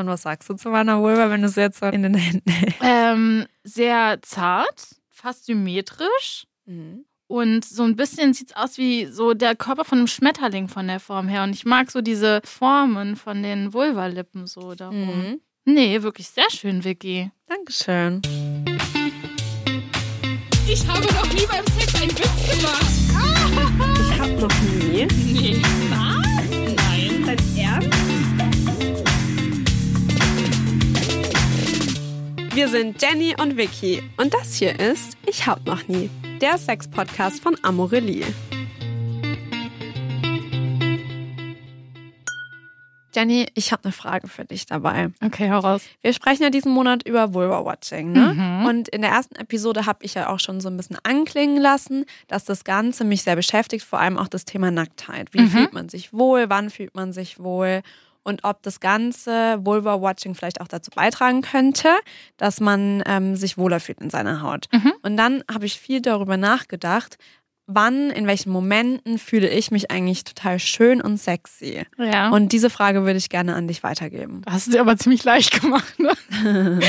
Und was sagst du zu meiner Vulva, wenn du sie jetzt so in den Händen hältst? Ähm, sehr zart, fast symmetrisch. Mhm. Und so ein bisschen sieht es aus wie so der Körper von einem Schmetterling von der Form her. Und ich mag so diese Formen von den Vulvalippen so darum. Mhm. Nee, wirklich sehr schön, Vicky. Dankeschön. Ich habe noch nie beim Sex einen Witz gemacht. Ich hab noch nie. Nee. Wir sind Jenny und Vicky und das hier ist Ich hab noch nie, der Sex-Podcast von Amorelie. Jenny, ich habe eine Frage für dich dabei. Okay, hau raus. Wir sprechen ja diesen Monat über Vulva-Watching, ne? Mhm. Und in der ersten Episode habe ich ja auch schon so ein bisschen anklingen lassen, dass das Ganze mich sehr beschäftigt, vor allem auch das Thema Nacktheit. Wie Mhm. fühlt man sich wohl, wann fühlt man sich wohl und ob das ganze Vulva-Watching vielleicht auch dazu beitragen könnte, dass man ähm, sich wohler fühlt in seiner Haut. Mhm. Und dann habe ich viel darüber nachgedacht, wann, in welchen Momenten fühle ich mich eigentlich total schön und sexy. Ja. Und diese Frage würde ich gerne an dich weitergeben. das hast du dir aber ziemlich leicht gemacht, ne?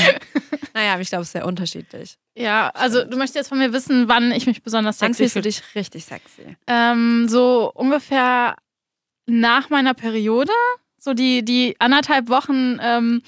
Naja, aber ich glaube, es ist sehr unterschiedlich. Ja, also du möchtest jetzt von mir wissen, wann ich mich besonders sexy fühlst du fühle. dich richtig sexy. Ähm, so ungefähr nach meiner Periode, so die, die anderthalb Wochen, ähm,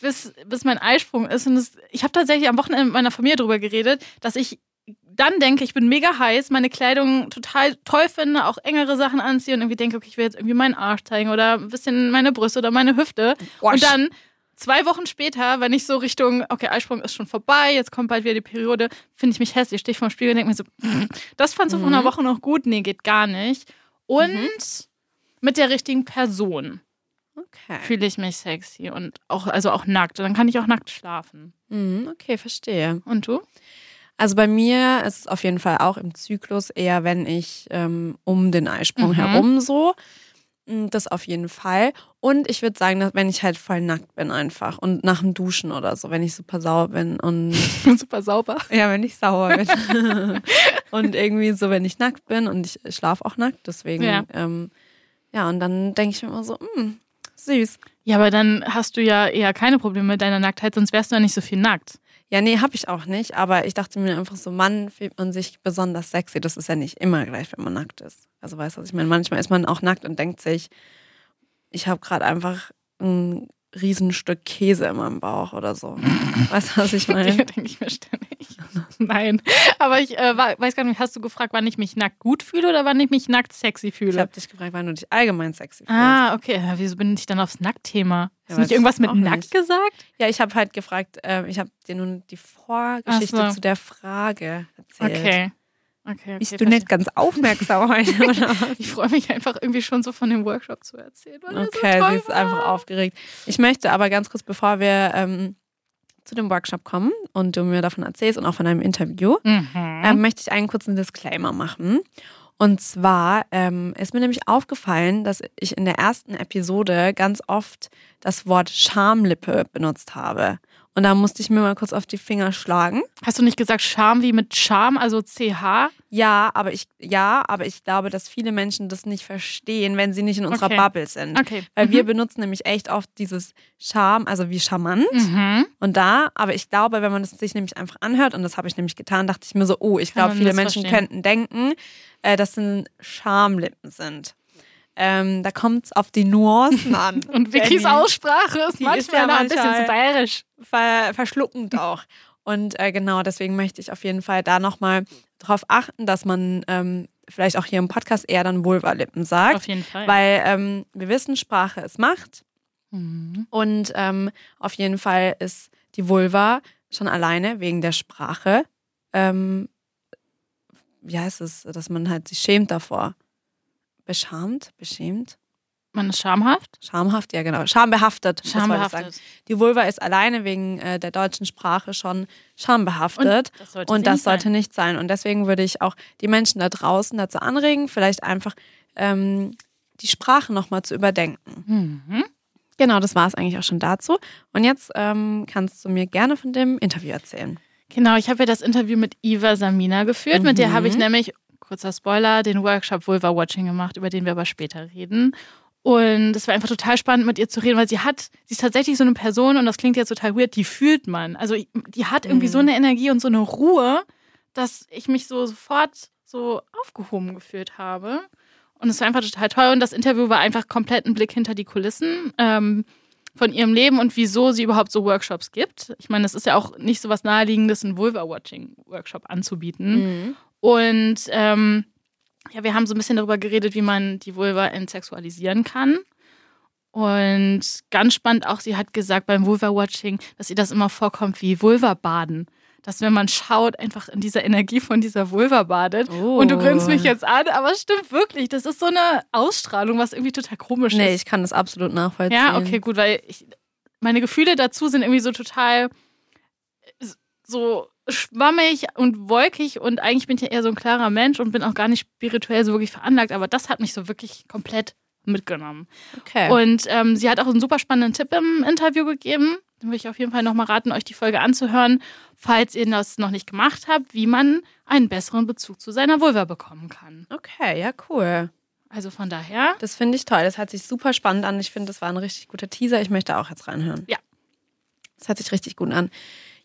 bis, bis mein Eisprung ist. Und das, ich habe tatsächlich am Wochenende mit meiner Familie darüber geredet, dass ich dann denke, ich bin mega heiß, meine Kleidung total toll finde, auch engere Sachen anziehe und irgendwie denke, okay, ich will jetzt irgendwie meinen Arsch zeigen oder ein bisschen meine Brüste oder meine Hüfte. Und dann zwei Wochen später, wenn ich so Richtung, okay, Eisprung ist schon vorbei, jetzt kommt bald wieder die Periode, finde ich mich hässlich, stehe ich vor dem Spiegel und denke mir so, das fandst du vor einer Woche noch gut? Nee, geht gar nicht. Und mit der richtigen Person Okay. fühle ich mich sexy und auch, also auch nackt. Und dann kann ich auch nackt schlafen. Mhm, okay, verstehe. Und du? Also bei mir ist es auf jeden Fall auch im Zyklus eher, wenn ich ähm, um den Eisprung Mhm. herum so. Mm, Das auf jeden Fall. Und ich würde sagen, dass wenn ich halt voll nackt bin einfach und nach dem Duschen oder so, wenn ich super sauer bin und Super sauber. ja, wenn ich sauer bin. und irgendwie so, wenn ich nackt bin und ich schlafe auch nackt, deswegen Ja. ähm, ja, und dann denke ich mir immer so, mm, süß. Ja, aber dann hast du ja eher keine Probleme mit deiner Nacktheit, sonst wärst du ja nicht so viel nackt. Ja, nee, habe ich auch nicht. Aber ich dachte mir einfach so, Mann, fühlt man sich besonders sexy. Das ist ja nicht immer gleich, wenn man nackt ist. Also weißt du, was ich meine? Manchmal ist man auch nackt und denkt sich, ich habe gerade einfach ein Riesenstück Käse in meinem Bauch oder so. weißt du, was ich Ja, meine? denke ich mir ständig. Nein. Aber ich äh, weiß gar nicht, hast du gefragt, wann ich mich nackt gut fühle oder wann ich mich nackt sexy Ich fühle? habe dich gefragt, wann du dich allgemein sexy fühlst. ah, okay. Ja, wieso bin ich dann aufs Nacktthema? Ja, Hast du nicht irgendwas ich mit nackt nicht. gesagt? Ja, ich habe halt gefragt, äh, ich habe dir nun die Vorgeschichte so. zu der Frage erzählt. Okay. Okay, okay. Bist du nicht ganz aufmerksam heute, oder was? Ich freue mich einfach irgendwie schon so von dem Workshop zu erzählen. Er Okay, so sie ist einfach aufgeregt. Ich möchte aber ganz kurz, bevor wir ähm, zu dem Workshop kommen und du mir davon erzählst und auch von einem Interview, Mhm. ähm, möchte ich einen kurzen Disclaimer machen. Und zwar ähm, ist mir nämlich aufgefallen, dass ich in der ersten Episode ganz oft das Wort Schamlippe benutzt habe. Und da musste ich mir mal kurz auf die Finger schlagen. Hast du nicht gesagt Charme wie mit Charme, also CH? Ja, aber ich, ja, aber ich glaube, dass viele Menschen das nicht verstehen, wenn sie nicht in unserer Okay. Bubble sind. Okay. Weil mhm. wir benutzen nämlich echt oft dieses Charme, also wie charmant. Mhm. Und da, aber ich glaube, wenn man es sich nämlich einfach anhört, und das habe ich nämlich getan, dachte ich mir so, oh, ich glaube, viele Menschen missverstehen. könnten denken, äh, dass es Schamlippen sind. Ähm, da kommt es auf die Nuancen an. Und Vickys. Aussprache ist manchmal ist ja noch ein bisschen manchmal- zu bayerisch. Ver verschluckend auch. Und äh, genau, deswegen möchte ich auf jeden Fall da nochmal drauf achten, dass man ähm, vielleicht auch hier im Podcast eher dann Vulva-Lippen sagt. Auf jeden Fall. Weil ähm, wir wissen, Sprache ist Macht. Mhm. Und ähm, auf jeden Fall ist die Vulva schon alleine wegen der Sprache, ähm, wie heißt es, dass man halt sich schämt davor. Beschamt, beschämt, Man ist schamhaft? schamhaft, ja genau, schambehaftet. Schambehaftet. Die Vulva ist alleine wegen äh, der deutschen Sprache schon schambehaftet. das sollte Und das nicht sein. sollte nicht sein. Und deswegen würde ich auch die Menschen da draußen dazu anregen, vielleicht einfach ähm, die Sprache nochmal zu überdenken. Mhm. Genau, das war es eigentlich auch schon dazu. Und jetzt ähm, kannst du mir gerne von dem Interview erzählen. Genau, ich habe ja das Interview mit Iva Samina geführt. Mit der Mhm. habe ich nämlich, kurzer Spoiler, den Workshop Vulva Watching gemacht, über den wir aber später reden. Und es war einfach total spannend, mit ihr zu reden, weil sie hat, sie ist tatsächlich so eine Person, und das klingt jetzt total weird, die fühlt man. Also die hat irgendwie Mhm. so eine Energie und so eine Ruhe, dass ich mich so sofort so aufgehoben gefühlt habe. Und es war einfach total toll. Und das Interview war einfach komplett ein Blick hinter die Kulissen ähm, von ihrem Leben und wieso sie überhaupt so Workshops gibt. Ich meine, es ist ja auch nicht so was Naheliegendes, einen Vulva-Watching-Workshop anzubieten. Mhm. Und ähm, ja, wir haben so ein bisschen darüber geredet, wie man die Vulva entsexualisieren kann. Und ganz spannend auch, sie hat gesagt beim Vulva-Watching, dass ihr das immer vorkommt wie Vulva-Baden. Dass wenn man schaut, einfach in dieser Energie von dieser Vulva badet. Oh. Und du grinst mich jetzt an, aber es stimmt wirklich. Das ist so eine Ausstrahlung, was irgendwie total komisch Nee, ist. ich kann das absolut nachvollziehen. Ja, okay, gut, weil ich, meine Gefühle dazu sind irgendwie so total so schwammig und wolkig und eigentlich bin ich ja eher so ein klarer Mensch und bin auch gar nicht spirituell so wirklich veranlagt, aber das hat mich so wirklich komplett mitgenommen. Okay. Und ähm, sie hat auch einen super spannenden Tipp im Interview gegeben. Den würde ich auf jeden Fall nochmal raten, euch die Folge anzuhören, falls ihr das noch nicht gemacht habt, wie man einen besseren Bezug zu seiner Vulva bekommen kann. okay, ja, cool. Also von daher, Das finde ich toll. Das hört sich super spannend an. Ich finde, das war ein richtig guter Teaser. Ich möchte auch jetzt reinhören. Ja. Das hört sich richtig gut an.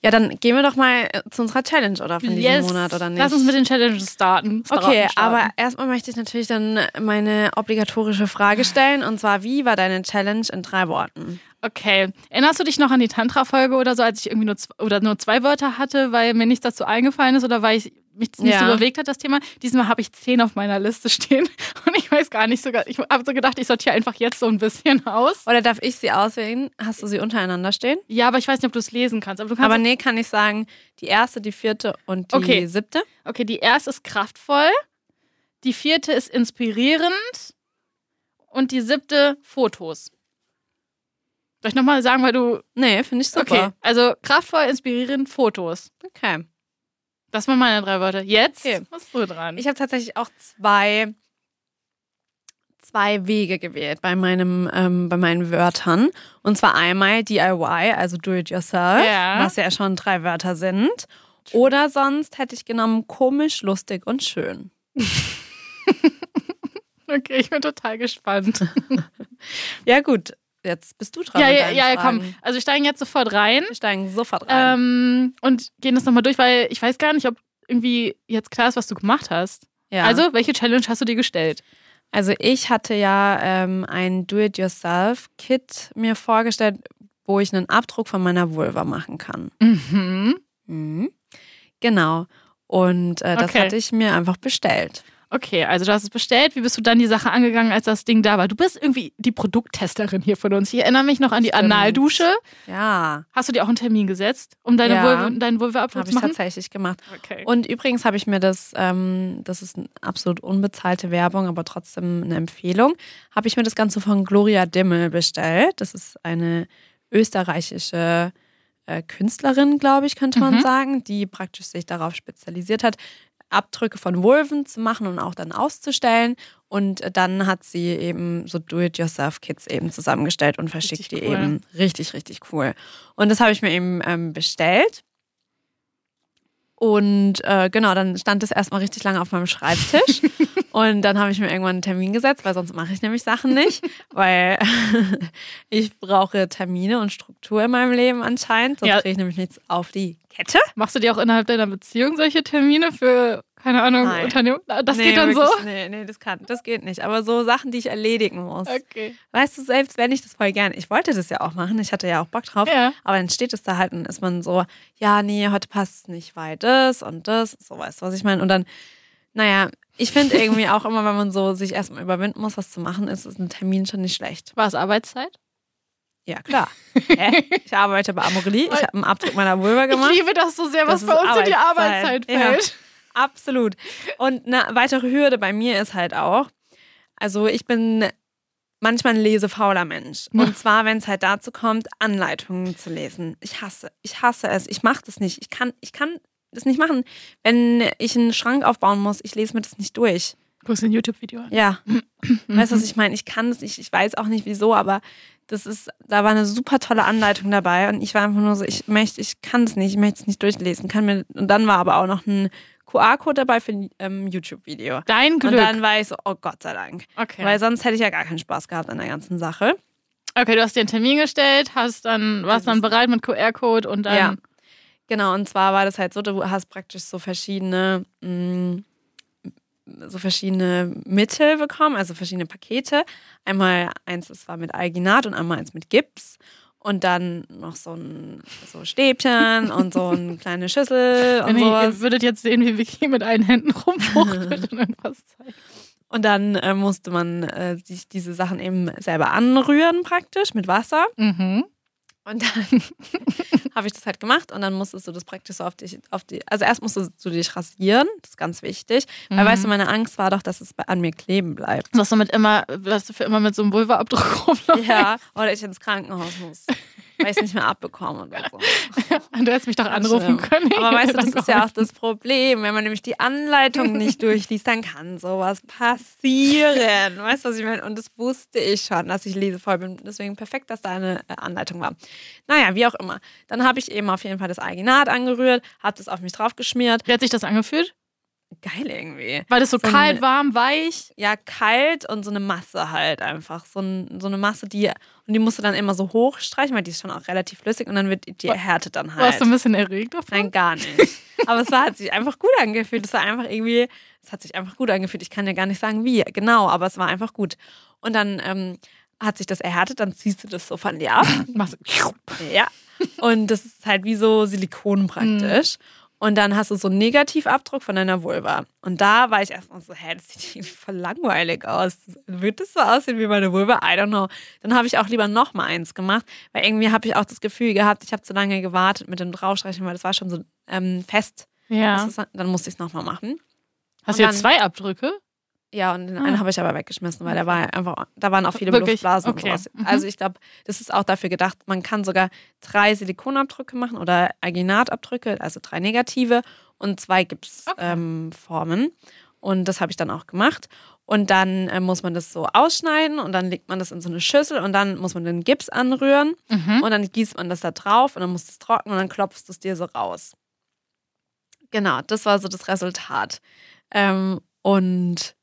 Ja, dann gehen wir doch mal äh, zu unserer Challenge, oder? Von diesem Monat, oder nicht? Lass uns mit den Challenges starten. Okay, starten. aber erstmal möchte ich natürlich dann meine obligatorische Frage stellen. Und zwar, wie war deine Challenge in drei Worten? Okay. Erinnerst du dich noch an die Tantra-Folge oder so, als ich irgendwie nur, zwei, oder nur zwei Wörter hatte, weil mir nichts dazu eingefallen ist oder weil ich mich nicht Ja. so bewegt hat, das Thema? Diesmal habe ich zehn auf meiner Liste stehen und ich weiß gar nicht sogar. Ich habe so gedacht, ich sortiere einfach jetzt so ein bisschen aus. Oder darf ich sie auswählen? Hast du sie untereinander stehen? Ja, aber ich weiß nicht, ob du es lesen kannst. Aber du kannst Aber nee, kann ich sagen, die erste, die vierte und die Okay. siebte. Okay, die erste ist kraftvoll, die vierte ist inspirierend und die siebte Fotos. Soll ich nochmal sagen, weil du. Nee, finde ich super. Okay, also kraftvoll, inspirierend, Fotos. okay. Das waren meine drei Wörter. Jetzt Okay. bist du dran. Ich habe tatsächlich auch zwei, zwei Wege gewählt bei, meinem, ähm, bei meinen Wörtern. Und zwar einmal DIY, also Do It Yourself, Ja. was ja schon drei Wörter sind. Oder sonst hätte ich genommen komisch, lustig und schön. okay, ich bin total gespannt. Ja, gut. Jetzt bist du dran. ja, ja, ja, Fragen. komm. Also wir steigen jetzt sofort rein Wir steigen sofort rein. ähm, und gehen das nochmal durch, weil ich weiß gar nicht, ob irgendwie jetzt klar ist, was du gemacht hast. ja. Also, welche Challenge hast du dir gestellt? Also ich hatte ja ähm, ein Do-it-yourself-Kit mir vorgestellt, wo ich einen Abdruck von meiner Vulva machen kann. Mhm. Mhm. Genau. Und äh, das Okay. hatte ich mir einfach bestellt. Okay, also du hast es bestellt. Wie bist du dann die Sache angegangen, als das Ding da war? Du bist irgendwie die Produkttesterin hier von uns. Ich erinnere mich noch an die Stimmt. Analdusche. Ja, Hast du dir auch einen Termin gesetzt, um deine Ja. Vulva, deinen habe zu ich machen? tatsächlich gemacht. Okay. Und übrigens habe ich mir das, ähm, das ist eine absolut unbezahlte Werbung, aber trotzdem eine Empfehlung, habe ich mir das Ganze von Gloria Dimmel bestellt. Das ist eine österreichische äh, Künstlerin, glaube ich, könnte man Mhm. sagen, die praktisch sich darauf spezialisiert hat, Abdrücke von Vulven zu machen und auch dann auszustellen. Und dann hat sie eben so Do-it-yourself-Kits eben zusammengestellt und verschickt Richtig die cool. eben. Richtig, richtig cool. Und das habe ich mir eben ähm, bestellt. Und äh, genau, dann stand es erstmal richtig lange auf meinem Schreibtisch. und dann habe ich mir irgendwann einen Termin gesetzt, weil sonst mache ich nämlich Sachen nicht. weil ich brauche Termine und Struktur in meinem Leben anscheinend. Sonst Ja. kriege ich nämlich nichts auf die Kette. Machst du dir auch innerhalb deiner Beziehung solche Termine für, keine Ahnung, Nein. Unternehmen? Das nee, geht dann wirklich, so? Nee, nee, das kann, das geht nicht. Aber so Sachen, die ich erledigen muss. Okay. Weißt du, selbst wenn ich das voll gern, ich wollte das ja auch machen, ich hatte ja auch Bock drauf, Ja. aber dann steht es da halt und ist man so, ja, nee, heute passt es nicht, weil das und das, so weißt du, was ich meine. Und dann, naja, ich finde irgendwie auch immer, wenn man so sich erstmal überwinden muss, was zu machen, ist, ist ein Termin schon nicht schlecht. War es Arbeitszeit? Ja, klar. Hä? Ich arbeite bei Amorelie, ich habe einen Abdruck meiner Vulva gemacht. Ich liebe das so sehr, was Das bei uns in die Arbeitszeit. Arbeitszeit Ja. fällt. Absolut. Und eine weitere Hürde bei mir ist halt auch, also ich bin manchmal ein lesefauler Mensch. Und zwar, wenn es halt dazu kommt, Anleitungen zu lesen. Ich hasse, ich hasse es. Ich mache das nicht. Ich kann, ich kann das nicht machen. Wenn ich einen Schrank aufbauen muss, ich lese mir das nicht durch. Guckst du ein YouTube-Video an? Ja. Weißt du, was ich meine? Ich kann es nicht. Ich weiß auch nicht wieso, aber das ist, da war eine super tolle Anleitung dabei und ich war einfach nur so, ich möchte, ich kann es nicht, ich möchte es nicht durchlesen. Kann mir, und dann war aber auch noch ein QR-Code dabei für ein ähm, YouTube-Video. Dein Glück. Und dann war ich so, oh Gott sei Dank. okay. Weil sonst hätte ich ja gar keinen Spaß gehabt an der ganzen Sache. okay, du hast dir einen Termin gestellt, hast dann, warst dann bereit mit QR-Code und dann. Ja. Genau, und zwar war das halt so, du hast praktisch so verschiedene, mh, so verschiedene Mittel bekommen, also verschiedene Pakete. Einmal eins, das war mit Alginat und einmal eins mit Gips. Und dann noch so ein so Stäbchen und so eine kleine Schüssel und Wenn ihr, sowas. ihr würdet jetzt sehen, wie Vicky mit einen Händen rumfuchtelt und dann was zeigt. Und dann äh, musste man äh, sich diese Sachen eben selber anrühren praktisch mit Wasser. Mhm. Und dann habe ich das halt gemacht und dann musstest du das praktisch so auf dich, auf die, also erst musstest du dich rasieren, das ist ganz wichtig. Weil Mhm. weißt du, meine Angst war doch, dass es an mir kleben bleibt. Dass du mit immer, dass du für immer mit so einem Vulva-Abdruck rumläufst. Ja, oder ich ins Krankenhaus muss, weil ich es nicht mehr abbekomme oder so. Du hättest mich doch anrufen können. Aber weißt du, das ist ja auch das Problem. Wenn man nämlich die Anleitung nicht durchliest, dann kann sowas passieren. Weißt du, was ich meine? Und das wusste ich schon, dass ich lesevoll bin. Deswegen perfekt, dass da eine äh, Anleitung war. Naja, wie auch immer. Dann habe ich eben auf jeden Fall das Alginat angerührt, habe das auf mich drauf geschmiert. Wie hat sich das angefühlt? Geil irgendwie. War das so, So kalt, eine- warm, weich? Ja, kalt und so eine Masse halt einfach. So, ein, so eine Masse, die. Und die musst du dann immer so hochstreichen, weil die ist schon auch relativ flüssig und dann wird die erhärtet dann halt. Warst du ein bisschen erregt davon? Nein, gar nicht. Aber es war, hat sich einfach gut angefühlt. Es war einfach irgendwie, es hat sich einfach gut angefühlt. Ich kann ja gar nicht sagen, wie, genau, aber es war einfach gut. Und dann ähm, hat sich das erhärtet, dann ziehst du das so von dir ab. Machst du- ja. Und das ist halt wie so Silikon praktisch. Und dann hast du so einen Negativabdruck von deiner Vulva. Und da war ich erstmal so, hä, das sieht irgendwie voll langweilig aus. Wird das so aussehen wie meine Vulva? I don't know. Dann habe ich auch lieber noch mal eins gemacht, weil irgendwie habe ich auch das Gefühl gehabt, ich habe zu lange gewartet mit dem Draufstreichen, weil das war schon so ähm, fest. Ja. Dann musste ich es noch mal machen. Hast du jetzt zwei Abdrücke? Ja, und den Ah. einen habe ich aber weggeschmissen, weil der war einfach, da waren auch viele Wirklich? Luftblasen Okay. und sowas. Mhm. Also ich glaube, das ist auch dafür gedacht, man kann sogar drei Silikonabdrücke machen oder Alginatabdrücke, also drei negative und zwei Gipsformen. Okay. Ähm, und das habe ich dann auch gemacht. Und dann äh, muss man das so ausschneiden und dann legt man das in so eine Schüssel und dann muss man den Gips anrühren Mhm. und dann gießt man das da drauf und dann muss es trocknen und dann klopfst du es dir so raus. Genau, das war so das Resultat. Ähm, und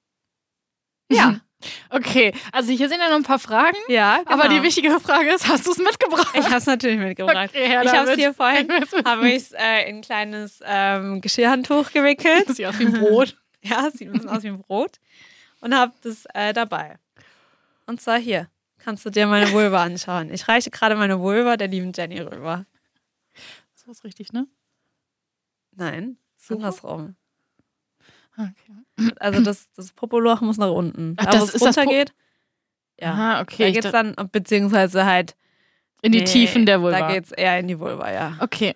ja, Okay, also hier sind ja noch ein paar Fragen. ja, genau. Aber die wichtige Frage ist, hast du es mitgebracht? Ich habe es natürlich mitgebracht. Okay, her ich habe es hier vorhin, habe ich es äh, in ein kleines ähm, Geschirrhandtuch gewickelt. Das sieht aus wie ein Brot. ja, sieht ein bisschen aus wie ein Brot. Und habe das äh, dabei. Und zwar hier. Kannst du dir meine Vulva anschauen. Ich reiche gerade meine Vulva der lieben Jenny rüber. So ist richtig, ne? Nein, So? andersrum. Okay. Also das, das Popoloch muss nach unten. Ach, da, das es ist das Po- runtergeht. Ja. Aha, Da okay. Ich geht's da- dann, beziehungsweise halt. in die nee, Tiefen der Vulva. Da geht's eher in die Vulva, ja. Okay.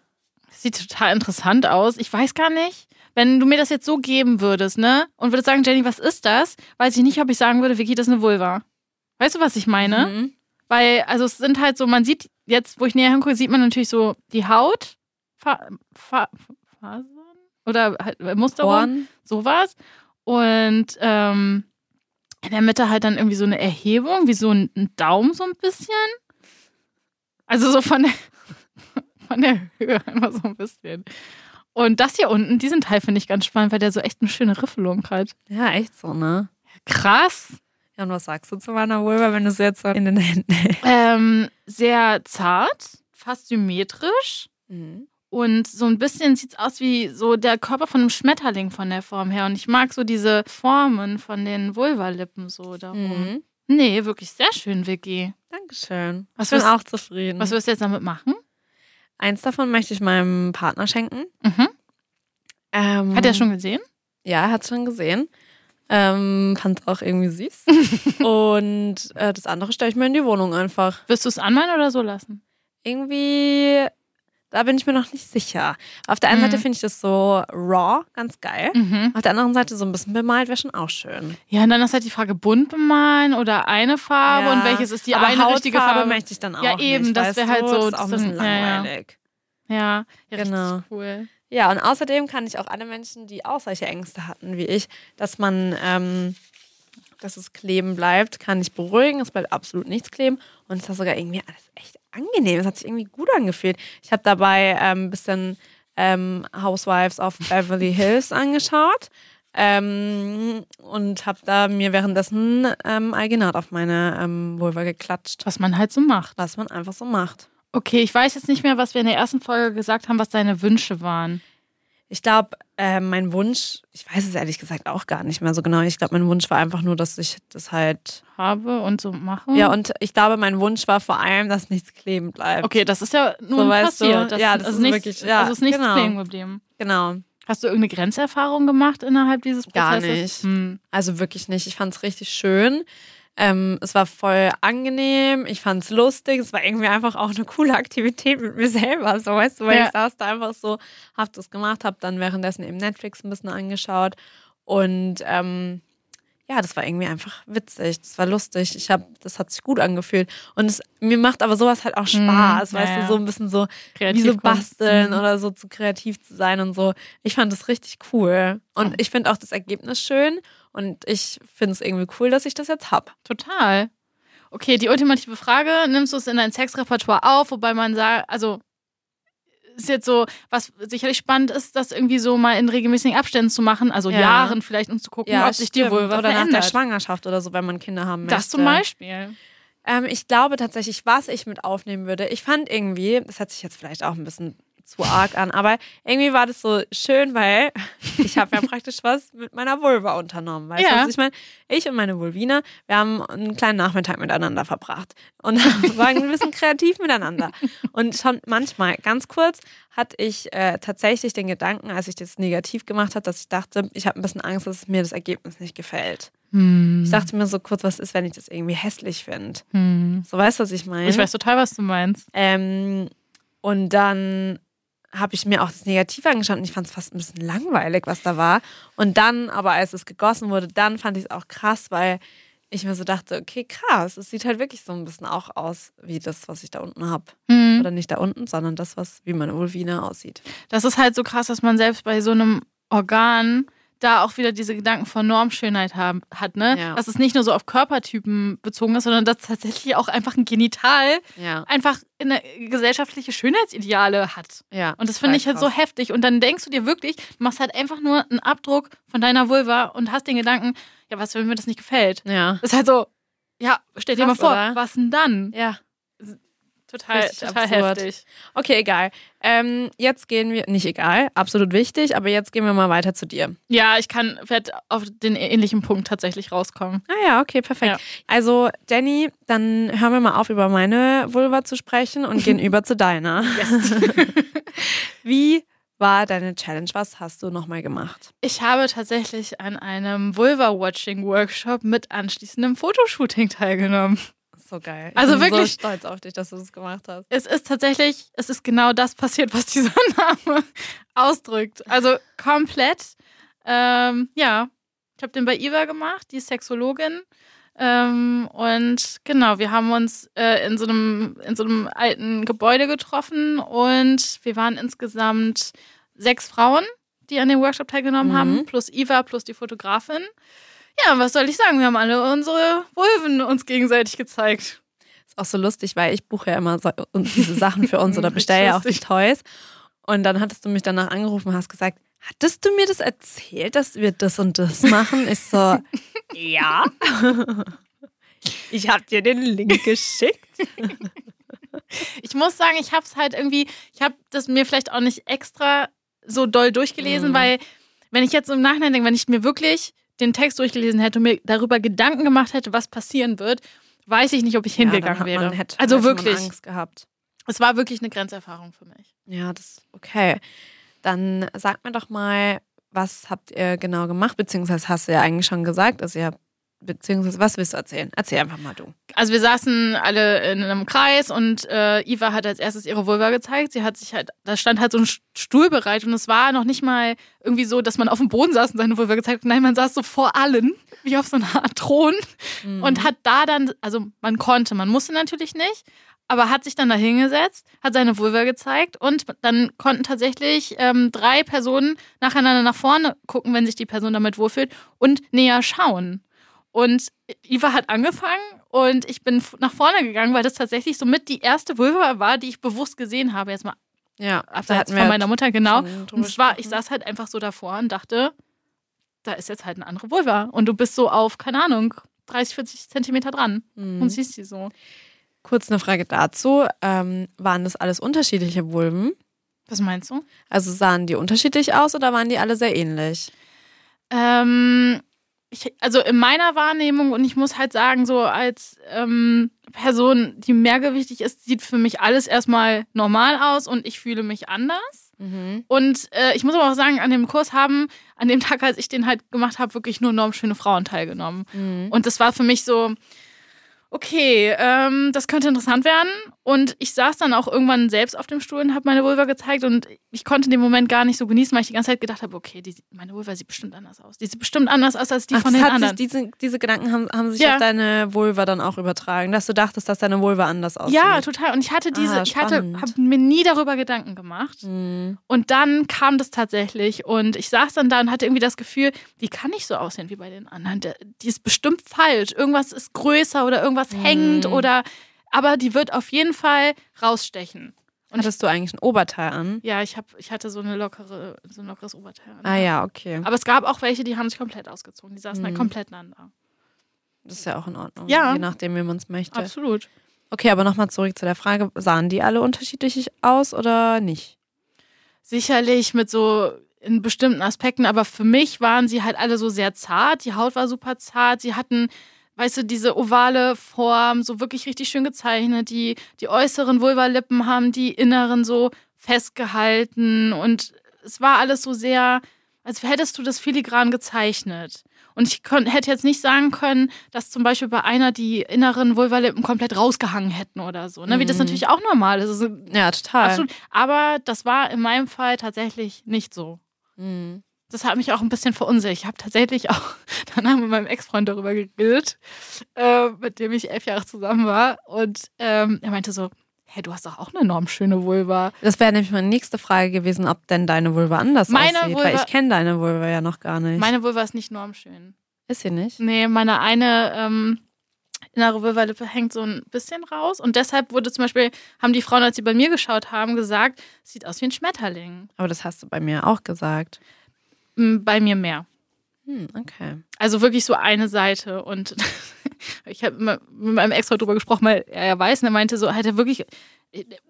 Sieht total interessant aus. Ich weiß gar nicht, wenn du mir das jetzt so geben würdest, ne? Und würdest sagen, Jenny, was ist das? Weiß ich nicht, ob ich sagen würde, Vicky, das ist eine Vulva. Weißt du, was ich meine? Mhm. Weil, also es sind halt so, man sieht jetzt, wo ich näher hingucke, sieht man natürlich so die Haut, Fa Fa Fasern oder halt Musterung, Ohren. sowas. Und ähm, in der Mitte halt dann irgendwie so eine Erhebung, wie so ein, ein Daumen so ein bisschen. Also so von der, von der Höhe einfach so ein bisschen. Und das hier unten, diesen Teil finde ich ganz spannend, weil der so echt eine schöne Riffelung hat. Ja, echt so, ne? Krass. Ja, und was sagst du zu meiner Vulva, wenn du sie jetzt so in den Händen hältst? Ähm, sehr zart, fast symmetrisch. Mhm. Und so ein bisschen sieht es aus wie so der Körper von einem Schmetterling von der Form her. Und ich mag so diese Formen von den Vulvalippen so darum. Mhm. Nee, wirklich sehr schön, Vicky. Dankeschön. Was ich bin wirst- auch zufrieden. Was wirst du jetzt damit machen? Eins davon möchte ich meinem Partner schenken. Mhm. Ähm, Hat er schon gesehen? Ja, er hat es schon gesehen. Ähm, Fand es auch irgendwie süß. und äh, das andere stelle ich mir in die Wohnung einfach. Wirst du es anmalen oder so lassen? Irgendwie, da bin ich mir noch nicht sicher. Auf der einen Mhm. Seite finde ich das so raw, ganz geil. Mhm. Auf der anderen Seite so ein bisschen bemalt wäre schon auch schön. Ja, und dann ist halt die Frage, bunt bemalen oder eine Farbe Ja, und welches ist die Aber eine richtige Hautfarbe Farbe? möchte ich dann auch Ja, eben, nicht. das weißt wär du? halt so, Das ist auch ein bisschen sind- ja, ja. langweilig. Ja, Genau. cool. Ja, und außerdem kann ich auch alle Menschen, die auch solche Ängste hatten wie ich, dass man, ähm, dass es kleben bleibt, kann ich beruhigen. Es bleibt absolut nichts kleben. Und es war sogar irgendwie alles echt angenehm. Es hat sich irgendwie gut angefühlt. Ich habe dabei ähm, ein bisschen ähm, Housewives of Beverly Hills angeschaut. Ähm, und habe da mir währenddessen ähm, Alginat auf meine ähm, Vulva geklatscht. Was man halt so macht. Was man einfach so macht. Okay, ich weiß jetzt nicht mehr, was wir in der ersten Folge gesagt haben, was deine Wünsche waren. Ich glaube, äh, mein Wunsch, ich weiß es ehrlich gesagt auch gar nicht mehr so genau. Ich glaube, mein Wunsch war einfach nur, dass ich das halt. Habe und so mache. Ja, und ich glaube, mein Wunsch war vor allem, dass nichts kleben bleibt. Okay, das ist ja nun So, passiert. Das, Ja, das also ist nichts, wirklich- ja, also ist nichts genau. kleben geblieben. Genau. Hast du irgendeine Grenzerfahrung gemacht innerhalb dieses Gar Prozesses? nicht. Hm. Also wirklich nicht. Ich fand es richtig schön. Ähm, es war voll angenehm. Ich fand es lustig. Es war irgendwie einfach auch eine coole Aktivität mit mir selber. So, weißt du, weil Ja. ich saß da einfach so, hab das gemacht, hab dann währenddessen eben Netflix ein bisschen angeschaut. Und ähm, ja, das war irgendwie einfach witzig. Das war lustig. Ich hab, das hat sich gut angefühlt. Und es, mir macht aber sowas halt auch Spaß, Mm, weißt ja, du, so ein bisschen so wie Kreativ so basteln Mhm. oder so zu kreativ zu sein und so. Ich fand das richtig cool. Und ich finde auch das Ergebnis schön. Und ich finde es irgendwie cool, dass ich das jetzt hab. Total. Okay, die ultimative Frage, nimmst du es in dein Sexrepertoire auf, wobei man sagt, also ist jetzt so, was sicherlich spannend ist, das irgendwie so mal in regelmäßigen Abständen zu machen, also Ja. Jahren vielleicht, um zu gucken, ob sich die stimmt. Vulva Oder nach verändert. der Schwangerschaft oder so, wenn man Kinder haben möchte. das zum Beispiel. Ähm, ich glaube tatsächlich, was ich mit aufnehmen würde. Ich fand irgendwie, das hört sich jetzt vielleicht auch ein bisschen zu arg an, aber irgendwie war das so schön, weil ich habe ja praktisch was mit meiner Vulva unternommen. Weißt du, Ja. was ich meine? Ich und meine Vulvina, wir haben einen kleinen Nachmittag miteinander verbracht und waren ein bisschen kreativ miteinander. Und schon manchmal, ganz kurz, hatte ich äh, tatsächlich den Gedanken, als ich das negativ gemacht habe, dass ich dachte, ich habe ein bisschen Angst, dass mir das Ergebnis nicht gefällt. Hm. Ich dachte mir so kurz, was ist, wenn ich das irgendwie hässlich finde? Hm. So weißt du, was ich meine? Ich weiß total, was du meinst. Ähm, und dann habe ich mir auch das Negative angeschaut und ich fand es fast ein bisschen langweilig, was da war. Und dann, aber als es gegossen wurde, dann fand ich es auch krass, weil ich mir so dachte, okay, krass, es sieht halt wirklich so ein bisschen auch aus wie das, was ich da unten habe. Hm. Oder nicht da unten, sondern das, was wie meine Vulvina aussieht. Das ist halt so krass, dass man selbst bei so einem Organ da auch wieder diese Gedanken von Normschönheit haben, hat, ne? Ja. Dass es nicht nur so auf Körpertypen bezogen ist, sondern dass tatsächlich auch einfach ein Genital Ja. einfach eine gesellschaftliche Schönheitsideale hat. Ja. Und das finde ich halt so krass. heftig. Und dann denkst du dir wirklich, du machst halt einfach nur einen Abdruck von deiner Vulva und hast den Gedanken, ja, was, wenn mir das nicht gefällt? Ja. Das ist halt so, ja, stell dir mal vor, oder? was denn dann? Ja. Total, Richtig total absurd. heftig. Okay, egal. Ähm, jetzt gehen wir, nicht egal, absolut wichtig, aber jetzt gehen wir mal weiter zu dir. Ja, ich kann, werde auf den ähnlichen Punkt tatsächlich rauskommen. Ah ja, okay, perfekt. Ja. Also, Jenny, dann hören wir mal auf, über meine Vulva zu sprechen und gehen über zu deiner. Wie war deine Challenge? Was hast du nochmal gemacht? Ich habe tatsächlich an einem Vulva-Watching-Workshop mit anschließendem Fotoshooting teilgenommen. So geil. Ich Also bin wirklich- so stolz auf dich, dass du das gemacht hast. Es ist tatsächlich, es ist genau das passiert, was dieser Name ausdrückt. Also komplett. Ähm, ja, ich habe den bei Iva gemacht, die ist Sexologin. Ähm, und genau, wir haben uns äh, in, so einem, in so einem alten Gebäude getroffen und wir waren insgesamt sechs Frauen, die an dem Workshop teilgenommen Mhm. haben, plus Iva, plus die Fotografin. Ja, was soll ich sagen? Wir haben alle unsere Vulven uns gegenseitig gezeigt. Ist auch so lustig, weil ich buche ja immer so, und diese Sachen für uns oder bestelle ja auch die Toys. Und dann hattest du mich danach angerufen und hast gesagt, hattest du mir das erzählt, dass wir das und das machen? Ich so, ja. Ich habe dir den Link geschickt. Ich muss sagen, ich habe es halt irgendwie, ich habe das mir vielleicht auch nicht extra so doll durchgelesen, Mhm. weil wenn ich jetzt im Nachhinein denke, wenn ich mir wirklich den Text durchgelesen hätte und mir darüber Gedanken gemacht hätte, was passieren wird, weiß ich nicht, ob ich hingegangen ja, dann hat wäre. Man, hätte, also hätte man wirklich, Angst gehabt. es war wirklich eine Grenzerfahrung für mich. Ja, das ist okay. Dann sag mir doch mal, was habt ihr genau gemacht? Beziehungsweise hast du ja eigentlich schon gesagt, dass ihr habt, beziehungsweise was willst du erzählen? Erzähl einfach mal du. Also wir saßen alle in einem Kreis und äh, Iva hat als erstes ihre Vulva gezeigt. Sie hat sich halt, da stand halt so ein Stuhl bereit und es war noch nicht mal irgendwie so, dass man auf dem Boden saß und seine Vulva gezeigt hat. Nein, man saß so vor allen, wie auf so einer Art Thron Mhm. und hat da dann, also man konnte, man musste natürlich nicht, aber hat sich dann da hingesetzt, hat seine Vulva gezeigt und dann konnten tatsächlich ähm, drei Personen nacheinander nach vorne gucken, wenn sich die Person damit wohlfühlt und näher schauen. Und Iva hat angefangen und ich bin nach vorne gegangen, weil das tatsächlich somit die erste Vulva war, die ich bewusst gesehen habe. Jetzt mal Ja, abseits von meiner Mutter, genau. Und es war, ich saß halt einfach so davor und dachte, da ist jetzt halt eine andere Vulva. Und du bist so auf, keine Ahnung, 30, 40 Zentimeter dran Mhm. und siehst sie so. Kurz eine Frage dazu. Ähm, waren das alles unterschiedliche Vulven? Was meinst du? Also sahen die unterschiedlich aus oder waren die alle sehr ähnlich? Ähm, ich, also in meiner Wahrnehmung, und ich muss halt sagen, so als ähm, Person, die mehrgewichtig ist, sieht für mich alles erstmal normal aus und ich fühle mich anders. Und äh, ich muss aber auch sagen, an dem Kurs haben, an dem Tag, als ich den halt gemacht habe, wirklich nur normschöne Frauen teilgenommen. Mhm. Und das war für mich so, okay, ähm, das könnte interessant werden. Und ich saß dann auch irgendwann selbst auf dem Stuhl und habe meine Vulva gezeigt und ich konnte den Moment gar nicht so genießen, weil ich die ganze Zeit gedacht habe, okay, die, meine Vulva sieht bestimmt anders aus. Die sieht bestimmt anders aus als die Ach, von den anderen. Sich, diese, diese Gedanken haben, haben sich Ja. auf deine Vulva dann auch übertragen, dass du dachtest, dass deine Vulva anders aussieht. ja, total. Und ich hatte diese, Ah, ich hatte, habe mir nie darüber Gedanken gemacht. Mhm. Und dann kam das tatsächlich und ich saß dann da und hatte irgendwie das Gefühl, die kann nicht so aussehen wie bei den anderen. Der- Die ist bestimmt falsch. Irgendwas ist größer oder irgendwas hängt oder, aber die wird auf jeden Fall rausstechen. Und Hattest du eigentlich ein Oberteil an? Ja, ich, hab, ich hatte so, eine lockere, so ein lockeres Oberteil. an. Ah ja, okay. Aber es gab auch welche, die haben sich komplett ausgezogen. Die saßen halt Mhm. komplett einander. Das ist ja auch in Ordnung. Ja. Je nachdem, wie man es möchte. Absolut. Okay, aber nochmal zurück zu der Frage, sahen die alle unterschiedlich aus oder nicht? Sicherlich mit so in bestimmten Aspekten, aber für mich waren sie halt alle so sehr zart. Die Haut war super zart. Sie hatten, weißt du, diese ovale Form, so wirklich richtig schön gezeichnet. Die, die äußeren Vulvalippen haben die inneren so festgehalten und es war alles so sehr, als hättest du das filigran gezeichnet. Und ich kon, hätte jetzt nicht sagen können, dass zum Beispiel bei einer die inneren Vulvalippen komplett rausgehangen hätten oder so, ne? wie das Mhm. natürlich auch normal ist. Also, Ja, total. Absolut. Aber das war in meinem Fall tatsächlich nicht so. Mhm. Das hat mich auch ein bisschen verunsichert. Ich habe tatsächlich auch danach mit meinem Ex-Freund darüber geredet, äh, mit dem ich elf Jahre zusammen war. Und ähm, er meinte so, hey, du hast doch auch eine enorm schöne Vulva. Das wäre nämlich meine nächste Frage gewesen, ob denn deine Vulva anders Meine aussieht. Weil Vulva- ich kenne deine Vulva ja noch gar nicht. Meine Vulva ist nicht normschön. ist sie nicht? Nee, meine eine ähm, innere Vulvalippe hängt so ein bisschen raus. Und deshalb wurde zum Beispiel, haben die Frauen, als sie bei mir geschaut haben, gesagt, sieht aus wie ein Schmetterling. Aber das hast du bei mir auch gesagt. Bei mir mehr. Hm, okay. Also wirklich so eine Seite. Und ich habe mit meinem Ex heute drüber gesprochen, weil er weiß, und er meinte so, hat er wirklich,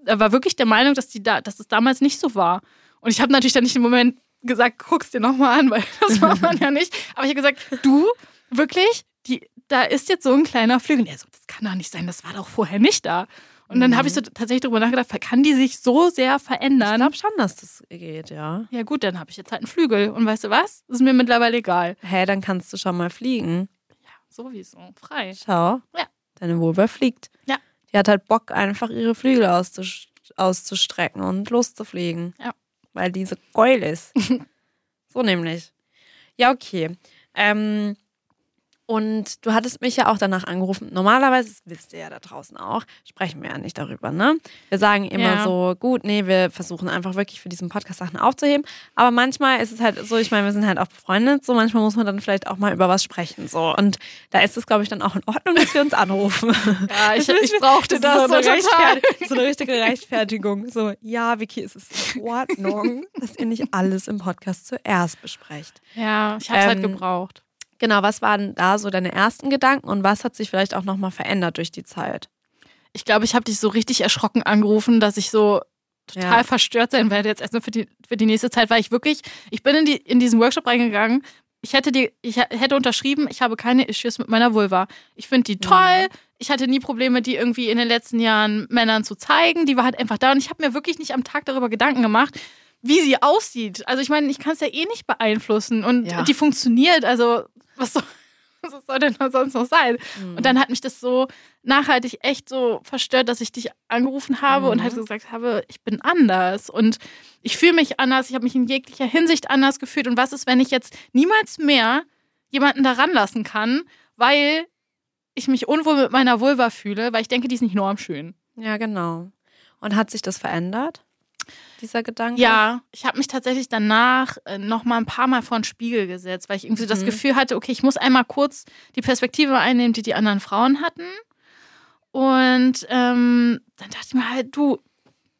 er war wirklich der Meinung, dass, die da, dass es damals nicht so war. Und ich habe natürlich dann nicht im Moment gesagt, guck's dir nochmal an, weil das war man ja nicht. Aber ich habe gesagt, du, wirklich, die, da ist jetzt so ein kleiner Flügel. Und er so, das kann doch nicht sein, das war doch vorher nicht da. Und dann habe ich so tatsächlich darüber nachgedacht, kann die sich so sehr Ich verändern? glaube schon, dass das geht, ja. ja gut, dann habe ich jetzt halt einen Flügel. Und weißt du was? Das ist mir mittlerweile egal. Hä, dann kannst du schon mal fliegen. Sowieso, frei. Schau. Ja. Deine Vulva fliegt. Ja. Die hat halt Bock, einfach ihre Flügel auszus auszustrecken und loszufliegen. Ja. Weil diese geil ist. so nämlich. Ja, okay. Ähm, und du hattest mich ja auch danach angerufen. Normalerweise, das wisst ihr ja da draußen auch, sprechen wir ja nicht darüber, ne? Wir sagen immer Ja. so, gut, nee, wir versuchen einfach wirklich für diesen Podcast Sachen aufzuheben. Aber manchmal ist es halt so, ich meine, wir sind halt auch befreundet, so manchmal muss man dann vielleicht auch mal über was sprechen. So. Und da ist es, glaube ich, dann auch in Ordnung, dass wir uns anrufen. Ja, ich, Das ich brauchte das, ist so, eine so eine richtige Rechtfertigung. So, ja, Vicky, es ist in Ordnung, dass ihr nicht alles im Podcast zuerst besprecht. Ja, ich habe es halt Ähm, gebraucht. Genau, was waren da so deine ersten Gedanken und was hat sich vielleicht auch nochmal verändert durch die Zeit? Ich glaube, ich habe dich so richtig erschrocken angerufen, dass ich so total Ja. verstört sein werde jetzt erstmal für die, für die nächste Zeit, weil ich wirklich, ich bin in, die, in diesen Workshop reingegangen. Ich hätte die, ich hätte unterschrieben, ich habe keine Issues mit meiner Vulva. Ich finde die toll. Ich hatte nie Probleme, die irgendwie in den letzten Jahren Männern zu zeigen. Die war halt einfach da und ich habe mir wirklich nicht am Tag darüber Gedanken gemacht, wie sie aussieht. Also ich meine, ich kann es ja eh nicht beeinflussen und Ja. die funktioniert. Also was soll, was soll denn da sonst noch sein? Und dann hat mich das so nachhaltig echt so verstört, dass ich dich angerufen habe und Mhm. halt gesagt habe, ich bin anders und ich fühle mich anders, ich habe mich in jeglicher Hinsicht anders gefühlt. Und was ist, wenn ich jetzt niemals mehr jemanden daran lassen kann, weil ich mich unwohl mit meiner Vulva fühle, weil ich denke, die ist nicht normschön. Ja, genau. Und hat sich das verändert, dieser Gedanke? Ja, ich habe mich tatsächlich danach äh, noch mal ein paar Mal vor den Spiegel gesetzt, weil ich irgendwie das Mhm. Gefühl hatte, okay, ich muss einmal kurz die Perspektive einnehmen, die die anderen Frauen hatten. Und ähm, dann dachte ich mir halt, du,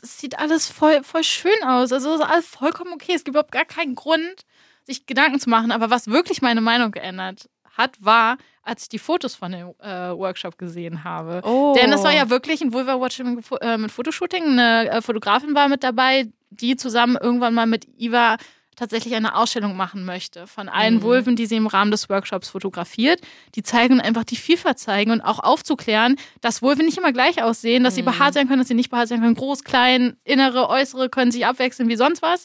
es sieht alles voll, voll schön aus. Also ist alles vollkommen okay. Es gibt überhaupt gar keinen Grund, sich Gedanken zu machen. Aber was wirklich meine Meinung geändert hat, war, als ich die Fotos von dem äh, Workshop gesehen habe. Oh. Denn es war ja wirklich ein Vulva-Watching äh, mit Fotoshooting. Eine äh, Fotografin war mit dabei, die zusammen irgendwann mal mit Iva tatsächlich eine Ausstellung machen möchte von allen Mhm. Vulven, die sie im Rahmen des Workshops fotografiert. Die zeigen einfach die Vielfalt zeigen und auch aufzuklären, dass Vulven nicht immer gleich aussehen, dass sie Mhm. behaart sein können, dass sie nicht behaart sein können. Groß, klein, innere, äußere können sich abwechseln wie sonst was.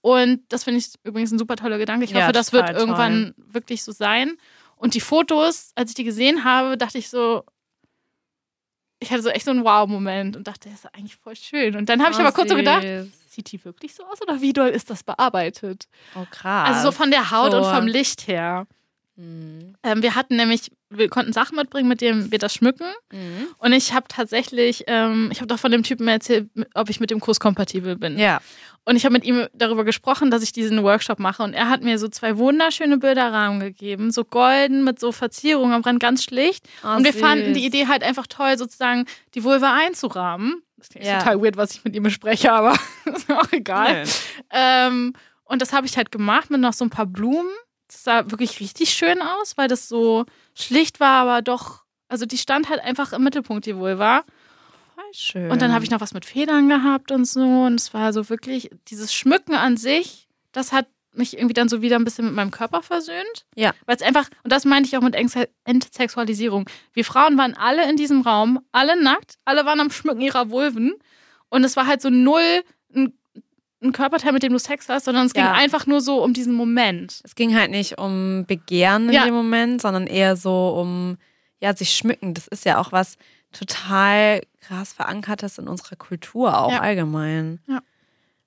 Und das finde ich übrigens ein super toller Gedanke. Ich Ja, hoffe, das wird total irgendwann wirklich so sein. Und die Fotos, als ich die gesehen habe, dachte ich so, ich hatte so echt so einen Wow-Moment und dachte, das ist eigentlich voll schön. Und dann habe ich Oh, aber kurz so gedacht, süß. sieht die wirklich so aus oder wie doll ist das bearbeitet? Oh, krass. Also so von der Haut So. und vom Licht her. Mhm. Ähm, wir hatten nämlich, wir konnten Sachen mitbringen, mit denen wir das schmücken. Mhm. Und ich habe tatsächlich, ähm, ich habe doch von dem Typen erzählt, ob ich mit dem Kurs kompatibel bin. Ja. Und ich habe mit ihm darüber gesprochen, dass ich diesen Workshop mache. Und er hat mir so zwei wunderschöne Bilderrahmen gegeben, so golden mit so Verzierungen am Rand, ganz schlicht. Oh, und wir süß. fanden die Idee halt einfach toll, sozusagen die Vulva einzurahmen. Das klingt Ja. total weird, was ich mit ihm bespreche, aber ist mir auch egal. Ähm, und das habe ich halt gemacht mit noch so ein paar Blumen. Das sah wirklich richtig schön aus, weil das so schlicht war, aber doch, also die stand halt einfach im Mittelpunkt, die Vulva. Voll schön. Und dann habe ich noch was mit Federn gehabt und so. Und es war so wirklich, dieses Schmücken an sich, das hat mich irgendwie dann so wieder ein bisschen mit meinem Körper versöhnt. Ja. Weil es einfach, und das meinte ich auch mit Entse- Entsexualisierung. Wir Frauen waren alle in diesem Raum, alle nackt, alle waren am Schmücken ihrer Vulven. Und es war halt so null ein, ein Körperteil, mit dem du Sex hast, sondern es ging Ja. einfach nur so um diesen Moment. Es ging halt nicht um Begehren in Ja. dem Moment, sondern eher so um, ja, sich schmücken. Das ist ja auch was total krass verankertes in unserer Kultur auch Ja. allgemein. Ja.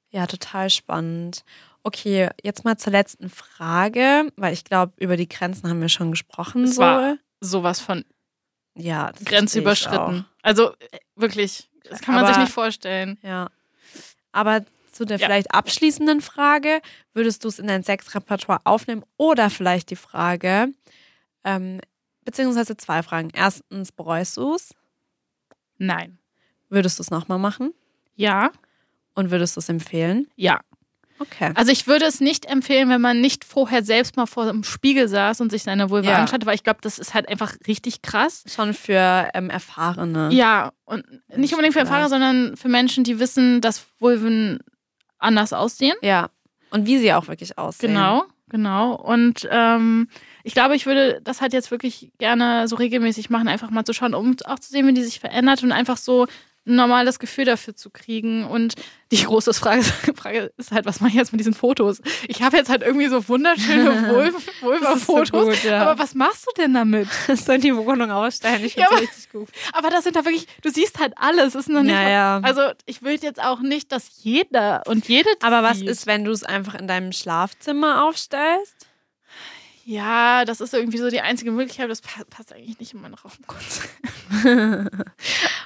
Ja, total spannend. Okay, jetzt mal zur letzten Frage, weil ich glaube, über die Grenzen haben wir schon gesprochen. Es so. war Sowas von ja, das Grenze verstehe ich überschritten. Also äh, wirklich, das kann man Aber- sich nicht vorstellen. Ja. Aber zu der Ja. vielleicht abschließenden Frage, würdest du es in dein Sexrepertoire aufnehmen? Oder vielleicht die Frage, ähm, beziehungsweise zwei Fragen. Erstens, bereust du es? Nein. Würdest du es nochmal machen? Ja, Und würdest du es empfehlen? ja. Okay. Also ich würde es nicht empfehlen, wenn man nicht vorher selbst mal vor dem Spiegel saß und sich seine Vulva Ja. angeschaut hat, weil ich glaube, das ist halt einfach richtig krass. Schon für ähm, Erfahrene. Ja, und nicht unbedingt für Erfahrer, sondern für Menschen, die wissen, dass Vulven anders aussehen. Ja. Und wie sie auch wirklich aussehen. Genau, genau. Und ähm, ich glaube, ich würde das halt jetzt wirklich gerne so regelmäßig machen, einfach mal zu schauen, um auch zu sehen, wie die sich verändert und einfach so ein normales Gefühl dafür zu kriegen. Und die große Frage, Frage ist halt, was mache ich jetzt mit diesen Fotos? Ich habe jetzt halt irgendwie so wunderschöne Das so Vulva-Fotos. gut, ja. Aber was machst du denn damit? soll die Wohnung ausstellen? Ich Ja, finde aber- richtig gut. Aber das sind da wirklich, du siehst halt alles. Es ist noch nicht Ja, ja. Also ich will jetzt auch nicht, dass jeder und jede. das Aber was sieht. ist, wenn du es einfach in deinem Schlafzimmer aufstellst? Ja, das ist irgendwie so die einzige Möglichkeit. Das pa- passt eigentlich nicht in meinen Raumkonzept.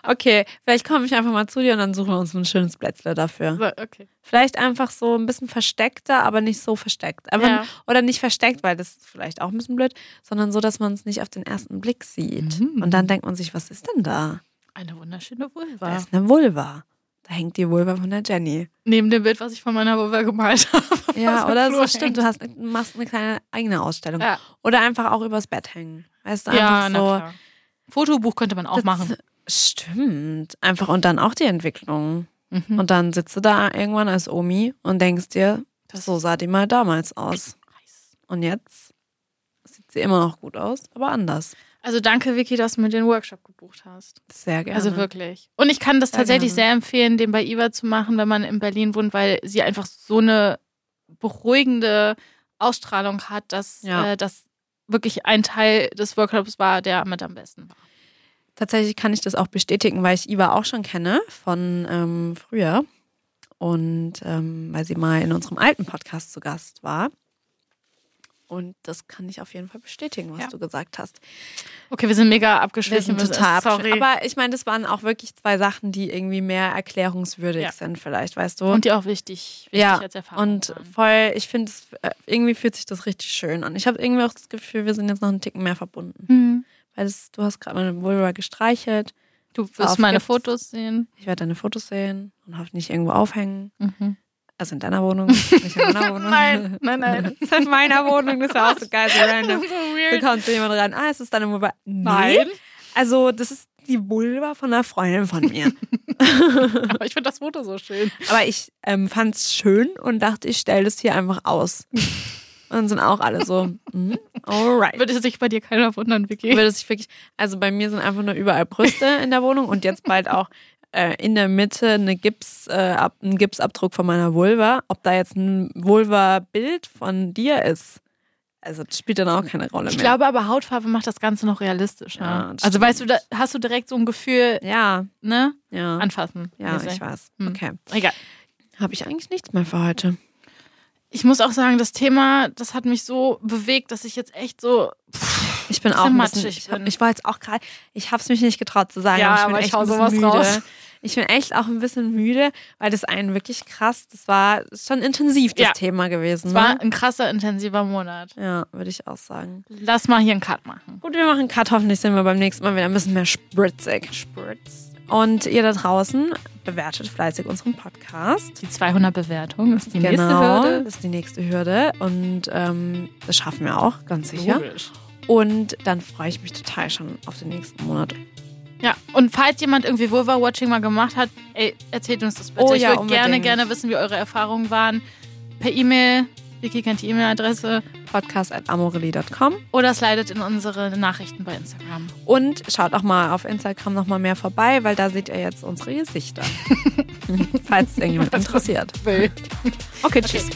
Okay, vielleicht komme ich einfach mal zu dir und dann suchen wir uns ein schönes Plätzle dafür. So, okay. Vielleicht einfach so ein bisschen versteckter, aber nicht so versteckt. Einfach, Ja. Oder nicht versteckt, weil das ist vielleicht auch ein bisschen blöd, sondern so, dass man es nicht auf den ersten Blick sieht. Mhm. Und dann denkt man sich, was ist denn da? Eine wunderschöne Da Vulva. ist eine Vulva. Da hängt die Vulva von der Jenny. Neben dem Bild, was ich von meiner Vulva gemalt habe. Ja, oder so Flur stimmt. Du hast, machst eine kleine eigene Ausstellung. Ja. Oder einfach auch übers Bett hängen. Weißt du, Ja, einfach so. Fotobuch könnte man auch Das- machen. Stimmt. Einfach und dann auch die Entwicklung. Mhm. Und dann sitzt du da irgendwann als Omi und denkst dir, so sah die mal damals aus. Und jetzt sieht sie immer noch gut aus, aber anders. Also danke, Vicky, dass du mir den Workshop gebucht hast. Sehr gerne. Also wirklich. Und ich kann das Sehr tatsächlich gerne. sehr empfehlen, den bei Iva zu machen, wenn man in Berlin wohnt, weil sie einfach so eine beruhigende Ausstrahlung hat, dass Ja. äh, das wirklich ein Teil des Workshops war, der mit am besten war. Tatsächlich kann ich das auch bestätigen, weil ich Iva auch schon kenne von ähm, früher. Und ähm, weil sie mal in unserem alten Podcast zu Gast war. Und das kann ich auf jeden Fall bestätigen, was Ja. du gesagt hast. Okay, wir sind mega sind total Sorry. Aber ich meine, das waren auch wirklich zwei Sachen, die irgendwie mehr erklärungswürdig Ja. sind, vielleicht, weißt du? Und die auch wichtig, wichtig ja, als Erfahrung und waren. voll, ich finde, es, äh, irgendwie fühlt sich das richtig schön an. Ich habe irgendwie auch das Gefühl, wir sind jetzt noch einen Ticken mehr verbunden. Mhm. Weil das, du hast gerade meine Vulva gestreichelt. Du wirst meine. Fotos sehen. Ich werde deine Fotos sehen und hoffentlich irgendwo aufhängen. Mhm. Also in deiner Wohnung, nicht in meiner Wohnung. Nein, nein, nein. Das ist in meiner Wohnung, das war auch so geil, so random. so Da weird. kommt so jemand rein, ah, ist das deine Vulva? Nee. Nein. Also, das ist die Vulva von einer Freundin von mir. Aber ich finde das Foto so schön. Aber ich ähm, fand es schön und dachte, ich stelle das hier einfach aus. Und sind auch alle so, mhm, alright. Würde sich bei dir keiner wundern, Vicky. Würde sich wirklich, also bei mir sind einfach nur überall Brüste in der Wohnung und jetzt bald auch äh, in der Mitte eine Gips, äh, ab, ein Gipsabdruck von meiner Vulva. Ob da jetzt ein Vulva-Bild von dir ist, also das spielt dann auch keine Rolle Ich mehr. glaube aber, Hautfarbe macht das Ganze noch realistischer. Ja, also stimmt. weißt du, da hast du direkt so ein Gefühl, ja, ne? ja. Anfassen. Ja, mäßig. ich weiß. Hm. Okay. Egal. Habe ich eigentlich nichts mehr für heute. Ich muss auch sagen, das Thema, das hat mich so bewegt, dass ich jetzt echt so. Ich bin auch bisschen, matschig ich, bin. ich war jetzt auch gerade, ich habe es mich nicht getraut zu sagen, Ja, aber ich aber ich hau sowas müde. raus. Ich bin echt auch ein bisschen müde, weil das einen wirklich krass, das war schon intensiv das Ja. Thema gewesen. Es war Ne? ein krasser, intensiver Monat. Ja, würde ich auch sagen. Lass mal hier einen Cut machen. Gut, wir machen einen Cut. Hoffentlich sind wir beim nächsten Mal wieder ein bisschen mehr spritzig. Spritz. Und ihr da draußen bewertet fleißig unseren Podcast. Die 200 Bewertungen ist die nächste genau, Hürde. das ist die nächste Hürde. Und ähm, das schaffen wir auch, ganz sicher. Logisch. Und dann freue ich mich total schon auf den nächsten Monat. Ja, und falls jemand irgendwie Vulva-Watching mal gemacht hat, ey, erzählt uns das bitte. Oh ich ja, würde gerne, gerne wissen, wie eure Erfahrungen waren. Per E-Mail, Vicky kennt die E-Mail-Adresse Podcast.amorelie.com. oder slidet in unsere Nachrichten bei Instagram. Und schaut auch mal auf Instagram noch mal mehr vorbei, weil da seht ihr jetzt unsere Gesichter. Falls es irgendjemand interessiert. Okay, tschüss.